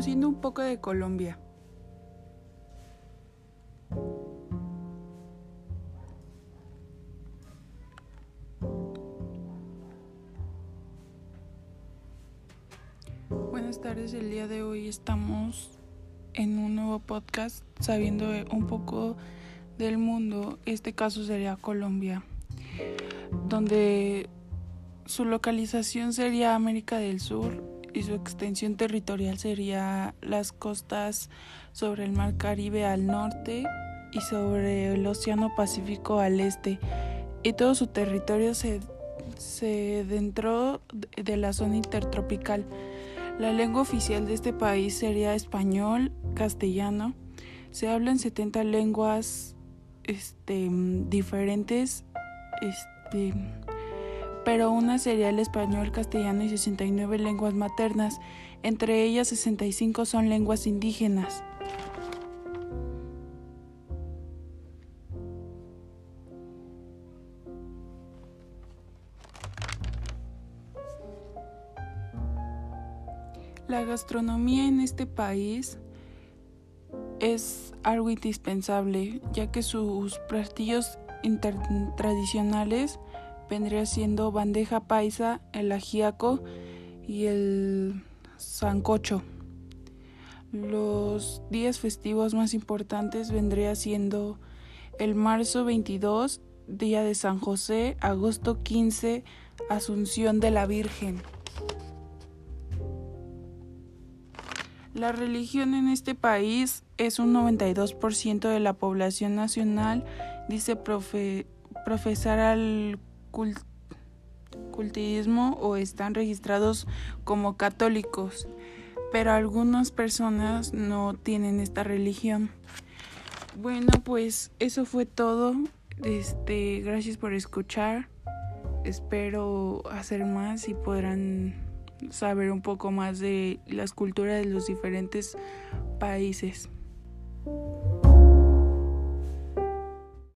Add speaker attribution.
Speaker 1: Conociendo un poco de Colombia. Buenas tardes, el día de hoy estamos en un nuevo podcast sabiendo un poco del mundo, este caso sería Colombia, donde su localización sería América del Sur y su extensión territorial sería las costas sobre el Mar Caribe al norte y sobre el Océano Pacífico al este. Y todo su territorio se, se dentro de la zona intertropical. La lengua oficial de este país sería español, castellano. Se hablan 70 lenguas este, diferentes, este, pero una sería el español, castellano y 69 lenguas maternas. Entre ellas 65 son lenguas indígenas. La gastronomía en este país es algo indispensable, ya que sus platillos tradicionales vendría siendo bandeja paisa, el ajiaco y el sancocho. Los días festivos más importantes vendría siendo el marzo 22, Día de San José, agosto 15, Asunción de la Virgen. La religión en este país es un 92% de la población nacional, dice profesar al cultismo o están registrados como católicos, pero algunas personas no tienen esta religión. Bueno, pues eso fue todo. Este, gracias por escuchar. Espero hacer más y podrán saber un poco más de las culturas de los diferentes países.